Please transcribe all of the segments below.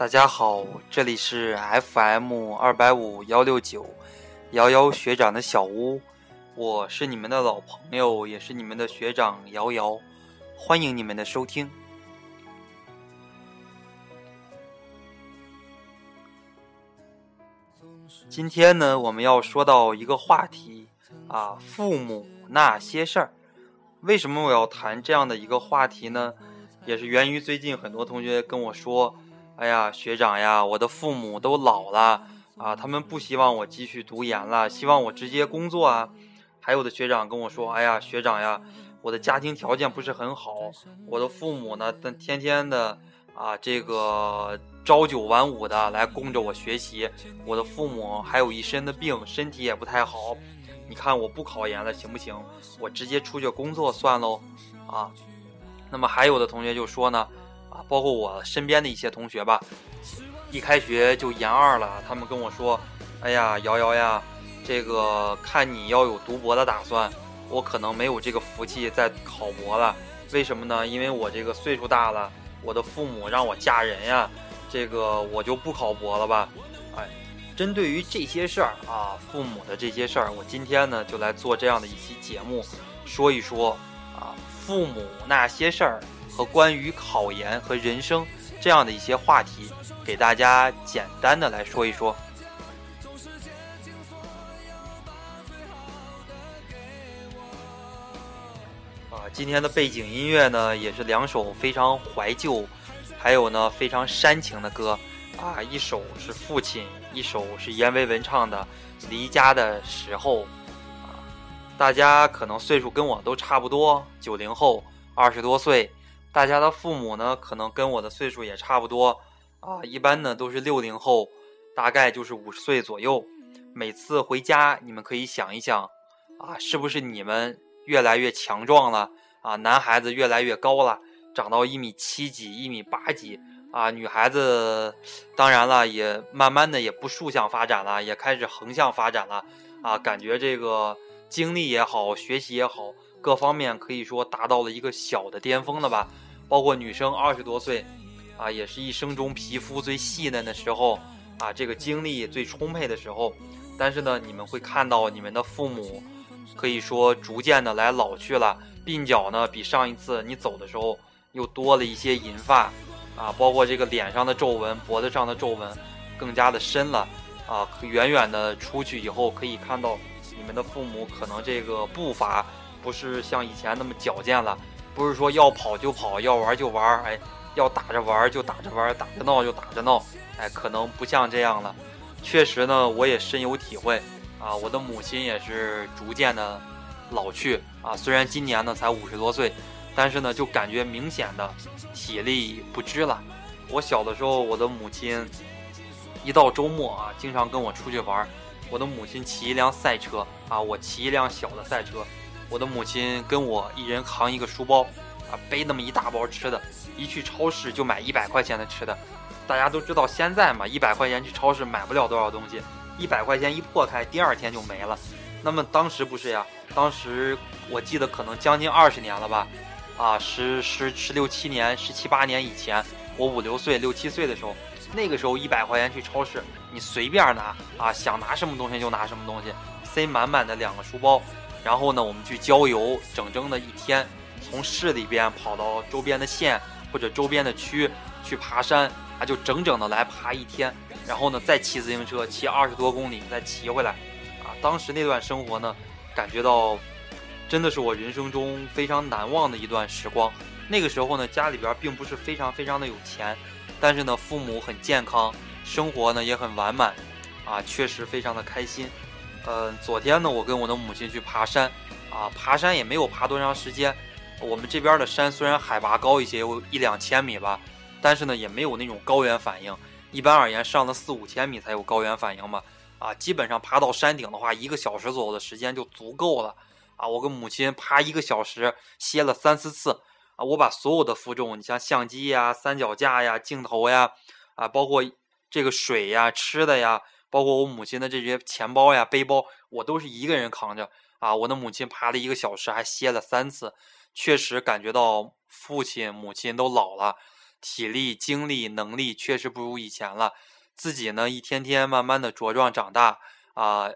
大家好，这里是 FM 二百五幺六九，瑶瑶学长的小屋，我是你们的老朋友，也是你们的学长瑶瑶，欢迎你们的收听。今天呢，我们要说到一个话题啊，父母那些事儿。为什么我要谈这样的一个话题呢？也是源于最近很多同学跟我说：“哎呀，学长呀，我的父母都老了啊，他们不希望我继续读研了，希望我直接工作啊。”还有的学长跟我说：“哎呀，学长呀，我的家庭条件不是很好，我的父母呢，天天的啊，这个。”朝九晚五的来供着我学习，我的父母还有一身的病，身体也不太好。你看我不考研了行不行？我直接出去工作算喽，啊。那么还有的同学就说呢，包括我身边的一些同学吧，一开学就研二了，他们跟我说，哎呀，瑶瑶呀，这个看你要有读博的打算，我可能没有这个福气再考博了。为什么呢？因为我这个岁数大了，我的父母让我嫁人呀。这个我就不考博了吧，哎，针对于这些事儿啊，父母的这些事儿，我今天呢就来做这样的一期节目，说一说啊父母那些事儿关于考研和人生这样的一些话题，给大家简单的来说一说。啊，今天的背景音乐呢也是两首非常怀旧。还有呢，非常煽情的歌，啊，一首是父亲，一首是阎维文唱的《离家的时候》，啊，大家可能岁数跟我都差不多，九零后，二十多岁，大家的父母呢，可能跟我的岁数也差不多，啊，一般呢都是六零后，大概就是五十岁左右。每次回家，你们可以想一想，啊，是不是你们越来越强壮了？啊，男孩子越来越高了？长到一米七几、一米八几啊！女孩子当然了，也慢慢的也不竖向发展了，也开始横向发展了啊！感觉这个经历也好，学习也好，各方面可以说达到了一个小的巅峰了吧。包括女生二十多岁啊，也是一生中皮肤最细嫩的时候啊，这个精力最充沛的时候。但是呢，你们会看到你们的父母可以说逐渐的来老去了，鬓角呢比上一次你走的时候。又多了一些银发，啊，包括这个脸上的皱纹、脖子上的皱纹，更加的深了，啊，远远的出去以后可以看到，你们的父母可能这个步伐不是像以前那么矫健了，不是说要跑就跑，要玩就玩，哎，要打着玩就打着玩，打着闹就打着闹，哎，可能不像这样了。确实呢，我也深有体会，啊，我的母亲也是逐渐的老去，啊，虽然今年呢才五十多岁。但是呢，就感觉明显的体力不支了。我小的时候，我的母亲一到周末啊，经常跟我出去玩。我的母亲骑一辆赛车啊，我骑一辆小的赛车。我的母亲跟我一人扛一个书包啊，背那么一大包吃的，一去超市就买一百块钱的吃的。大家都知道现在嘛，一百块钱去超市买不了多少东西，一百块钱一破开，第二天就没了。那么当时不是呀？当时我记得可能将近二十年了吧。啊，十十十六七年，十七八年以前，我五六岁、六七岁的时候，那个时候一百块钱去超市，你随便拿啊，想拿什么东西就拿什么东西，塞满满的两个书包。然后呢，我们去郊游，整整的一天，从市里边跑到周边的县或者周边的区去爬山啊，就整整的来爬一天。然后呢，再骑自行车骑二十多公里，再骑回来。啊，当时那段生活呢，感觉到。真的是我人生中非常难忘的一段时光。那个时候呢，家里边并不是非常非常的有钱，但是呢，父母很健康，生活呢也很完满，啊，确实非常的开心。嗯，昨天呢，我跟我的母亲去爬山，啊，爬山也没有爬多长时间。我们这边的山虽然海拔高一些，有一两千米吧，但是呢，也没有那种高原反应。一般而言，上了四五千米才有高原反应嘛。啊，基本上爬到山顶的话，一个小时左右的时间就足够了。啊，我跟母亲爬一个小时，歇了三四次。啊，我把所有的负重，你像相机呀、三脚架呀、镜头呀，啊，包括这个水呀、吃的呀，包括我母亲的这些钱包呀、背包，我都是一个人扛着。啊，我的母亲爬了一个小时，还歇了三次，确实感觉到父亲、母亲都老了。体力、精力、能力确实不如以前了。自己呢，一天天慢慢的茁壮长大啊，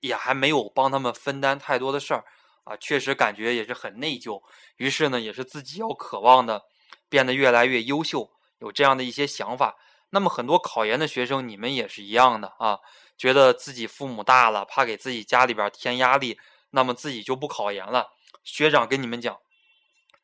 也还没有帮他们分担太多的事儿啊，确实感觉也是很内疚。于是呢，也是自己要渴望的变得越来越优秀，有这样的一些想法。那么很多考研的学生，你们也是一样的啊，觉得自己父母大了，怕给自己家里边添压力，那么自己就不考研了。学长跟你们讲，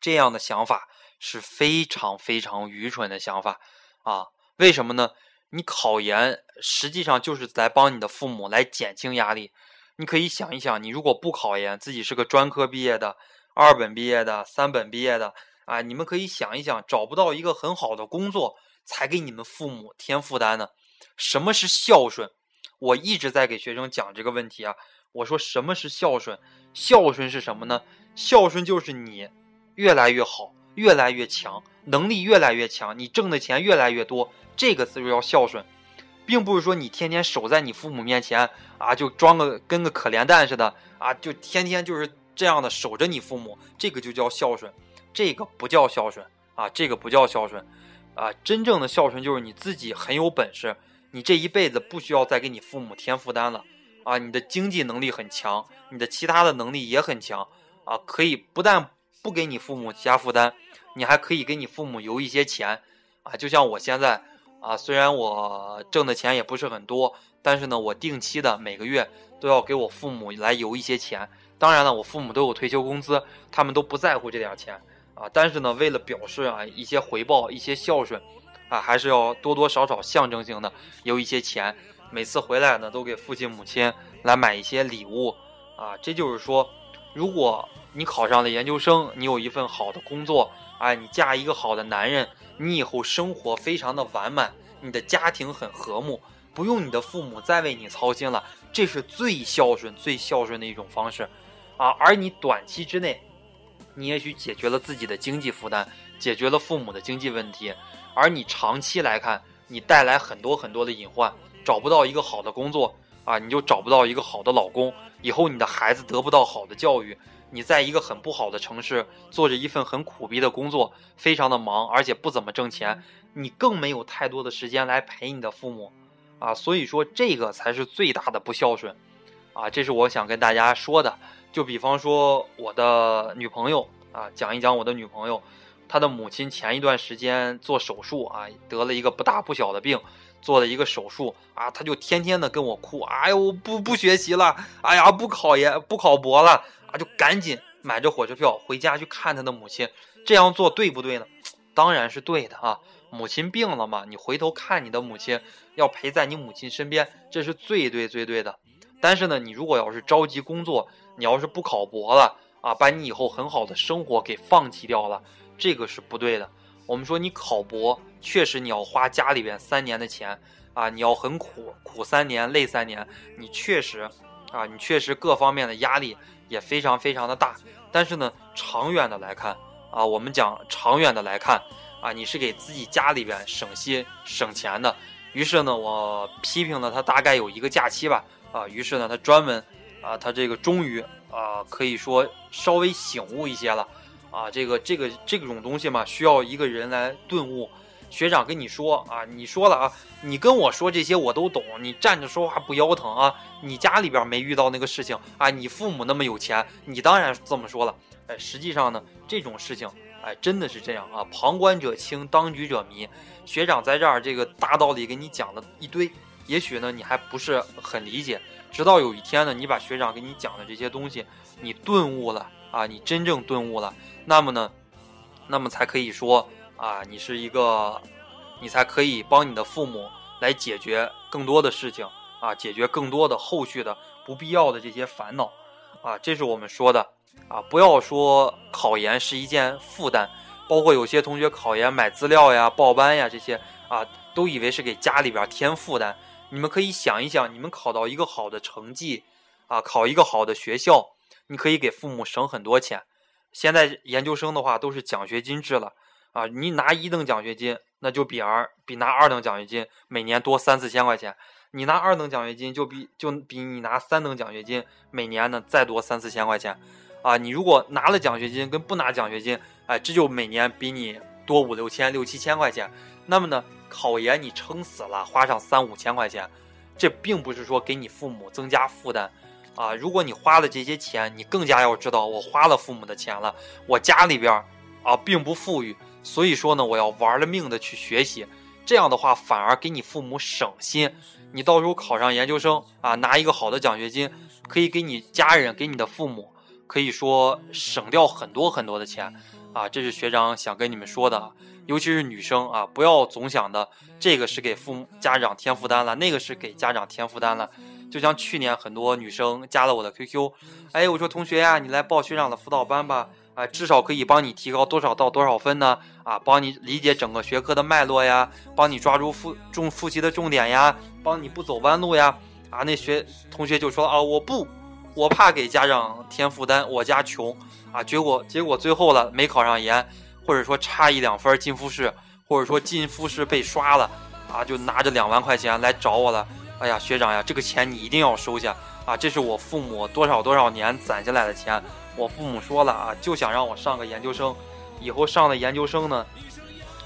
这样的想法是非常非常愚蠢的想法啊！为什么呢？你考研实际上就是来帮你的父母来减轻压力。你可以想一想，你如果不考研，自己是个专科毕业的、二本毕业的、三本毕业的啊，你们可以想一想，找不到一个很好的工作，才给你们父母添负担呢？什么是孝顺？我一直在给学生讲这个问题啊。我说什么是孝顺？孝顺是什么呢？孝顺就是你越来越好，越来越强，能力越来越强，你挣的钱越来越多。这个字就叫孝顺，并不是说你天天守在你父母面前啊，就装个跟个可怜蛋似的啊，就天天就是这样的守着你父母，这个就叫孝顺，这个不叫孝顺啊，这个不叫孝顺啊，真正的孝顺就是你自己很有本事，你这一辈子不需要再给你父母添负担了啊，你的经济能力很强，你的其他的能力也很强啊，可以不但不给你父母加负担，你还可以给你父母邮一些钱啊，就像我现在。啊，虽然我挣的钱也不是很多，但是呢，我定期的每个月都要给我父母来邮一些钱。当然了，我父母都有退休工资，他们都不在乎这点钱啊。但是呢，为了表示啊一些回报、一些孝顺，啊，还是要多多少少象征性的有一些钱。每次回来呢，都给父亲母亲来买一些礼物啊。这就是说，如果你考上了研究生，你有一份好的工作，哎，你嫁一个好的男人。你以后生活非常的完满，你的家庭很和睦，不用你的父母再为你操心了，这是最孝顺、最孝顺的一种方式，啊！而你短期之内，你也许解决了自己的经济负担，解决了父母的经济问题，而你长期来看，你带来很多很多的隐患，找不到一个好的工作，啊，你就找不到一个好的老公，以后你的孩子得不到好的教育。你在一个很不好的城市做着一份很苦逼的工作，非常的忙，而且不怎么挣钱，你更没有太多的时间来陪你的父母，啊，所以说这个才是最大的不孝顺，啊，这是我想跟大家说的。就比方说我的女朋友啊，讲一讲我的女朋友，她的母亲前一段时间做手术啊，得了一个不大不小的病，做了一个手术啊，她就天天的跟我哭，哎呦，不不学习了，哎呀，不考研不考博了。啊，就赶紧买着火车票回家去看他的母亲，这样做对不对呢？当然是对的啊！母亲病了嘛，你回头看你的母亲，要陪在你母亲身边，这是最对最对的。但是呢，你如果要是着急工作，你要是不考博了啊，把你以后很好的生活给放弃掉了，这个是不对的。我们说你考博，确实你要花家里边三年的钱啊，你要很苦，苦三年，累三年，你确实啊，你确实各方面的压力。也非常非常的大，但是呢，长远的来看啊，我们讲长远的来看啊，你是给自己家里边省心省钱的。于是呢，我批评了他大概有一个假期吧啊，于是呢，他专门啊，他这个终于啊，可以说稍微醒悟一些了啊，这个这个这种东西嘛，需要一个人来顿悟。学长跟你说啊，你说了啊，你跟我说这些我都懂，你站着说话不腰疼啊？你家里边没遇到那个事情啊？你父母那么有钱，你当然这么说了。哎，实际上呢，这种事情，哎，真的是这样啊。旁观者清，当局者迷。学长在这儿这个大道理给你讲了一堆，也许呢你还不是很理解，直到有一天呢，你把学长给你讲的这些东西，你顿悟了啊，你真正顿悟了，那么呢，那么才可以说。啊，你是一个，你才可以帮你的父母来解决更多的事情啊，解决更多的后续的不必要的这些烦恼啊，这是我们说的啊，不要说考研是一件负担，包括有些同学考研买资料呀、报班呀这些啊，都以为是给家里边添负担。你们可以想一想，你们考到一个好的成绩啊，考一个好的学校，你可以给父母省很多钱。现在研究生的话都是奖学金制了。啊，你拿一等奖学金，那就比儿比拿二等奖学金每年多三四千块钱。你拿二等奖学金，就比就比你拿三等奖学金每年呢再多三四千块钱。啊，你如果拿了奖学金跟不拿奖学金，哎，这就每年比你多五六千、六七千块钱。那么呢，考研你撑死了花上三五千块钱，这并不是说给你父母增加负担啊。如果你花了这些钱，你更加要知道我花了父母的钱了，我家里边儿啊并不富裕，所以说呢，我要玩了命的去学习。这样的话，反而给你父母省心。你到时候考上研究生啊，拿一个好的奖学金，可以给你家人、给你的父母，可以说省掉很多很多的钱啊。这是学长想跟你们说的，尤其是女生啊，不要总想的这个是给父母家长添负担了，那个是给家长添负担了。就像去年很多女生加了我的 QQ，哎，我说同学呀，你来报学长的辅导班吧。啊，至少可以帮你提高多少到多少分呢？啊，帮你理解整个学科的脉络呀，帮你抓住复重复习的重点呀，帮你不走弯路呀。啊，那学同学就说啊，我不，我怕给家长添负担，我家穷啊。结果结果最后了，没考上研，或者说差一两分进复试，或者说进复试被刷了，啊，就拿着两万块钱来找我了。哎呀，学长呀，这个钱你一定要收下啊，这是我父母多少多少年攒下来的钱。我父母说了啊，就想让我上个研究生，以后上了研究生呢，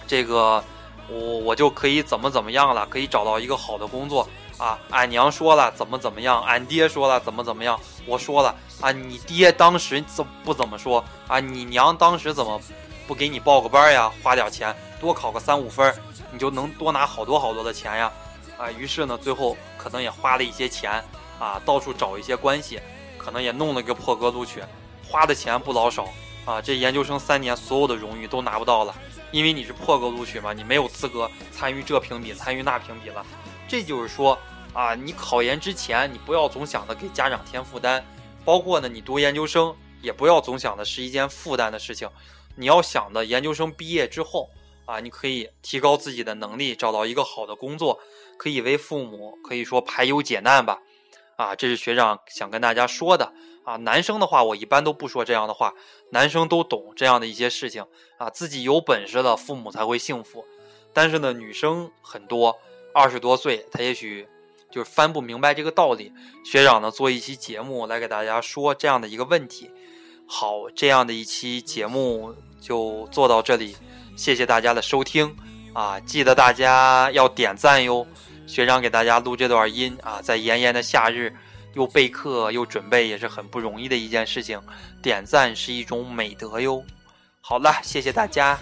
这个我我就可以怎么怎么样了，可以找到一个好的工作啊。俺娘说了怎么怎么样，俺爹说了怎么怎么样，我说了啊，你爹当时怎不怎么说啊？你娘当时怎么不给你报个班呀？花点钱多考个三五分，你就能多拿好多好多的钱呀！啊，于是呢，最后可能也花了一些钱啊，到处找一些关系，可能也弄了个破格录取。花的钱不老少啊！这研究生三年所有的荣誉都拿不到了，因为你是破格录取嘛，你没有资格参与这评比、参与那评比了。这就是说啊，你考研之前，你不要总想着给家长添负担，包括呢，你读研究生也不要总想的是一件负担的事情。你要想的，研究生毕业之后啊，你可以提高自己的能力，找到一个好的工作，可以为父母可以说排忧解难吧。啊，这是学长想跟大家说的。啊，男生的话，我一般都不说这样的话。男生都懂这样的一些事情啊，自己有本事了，父母才会幸福。但是呢，女生很多，二十多岁，他也许就是翻不明白这个道理。学长呢，做一期节目来给大家说这样的一个问题。好，这样的一期节目就做到这里，谢谢大家的收听啊！记得大家要点赞哟。学长给大家录这段音啊，在炎炎的夏日。又备课又准备也是很不容易的一件事情，点赞是一种美德哟。好了，谢谢大家。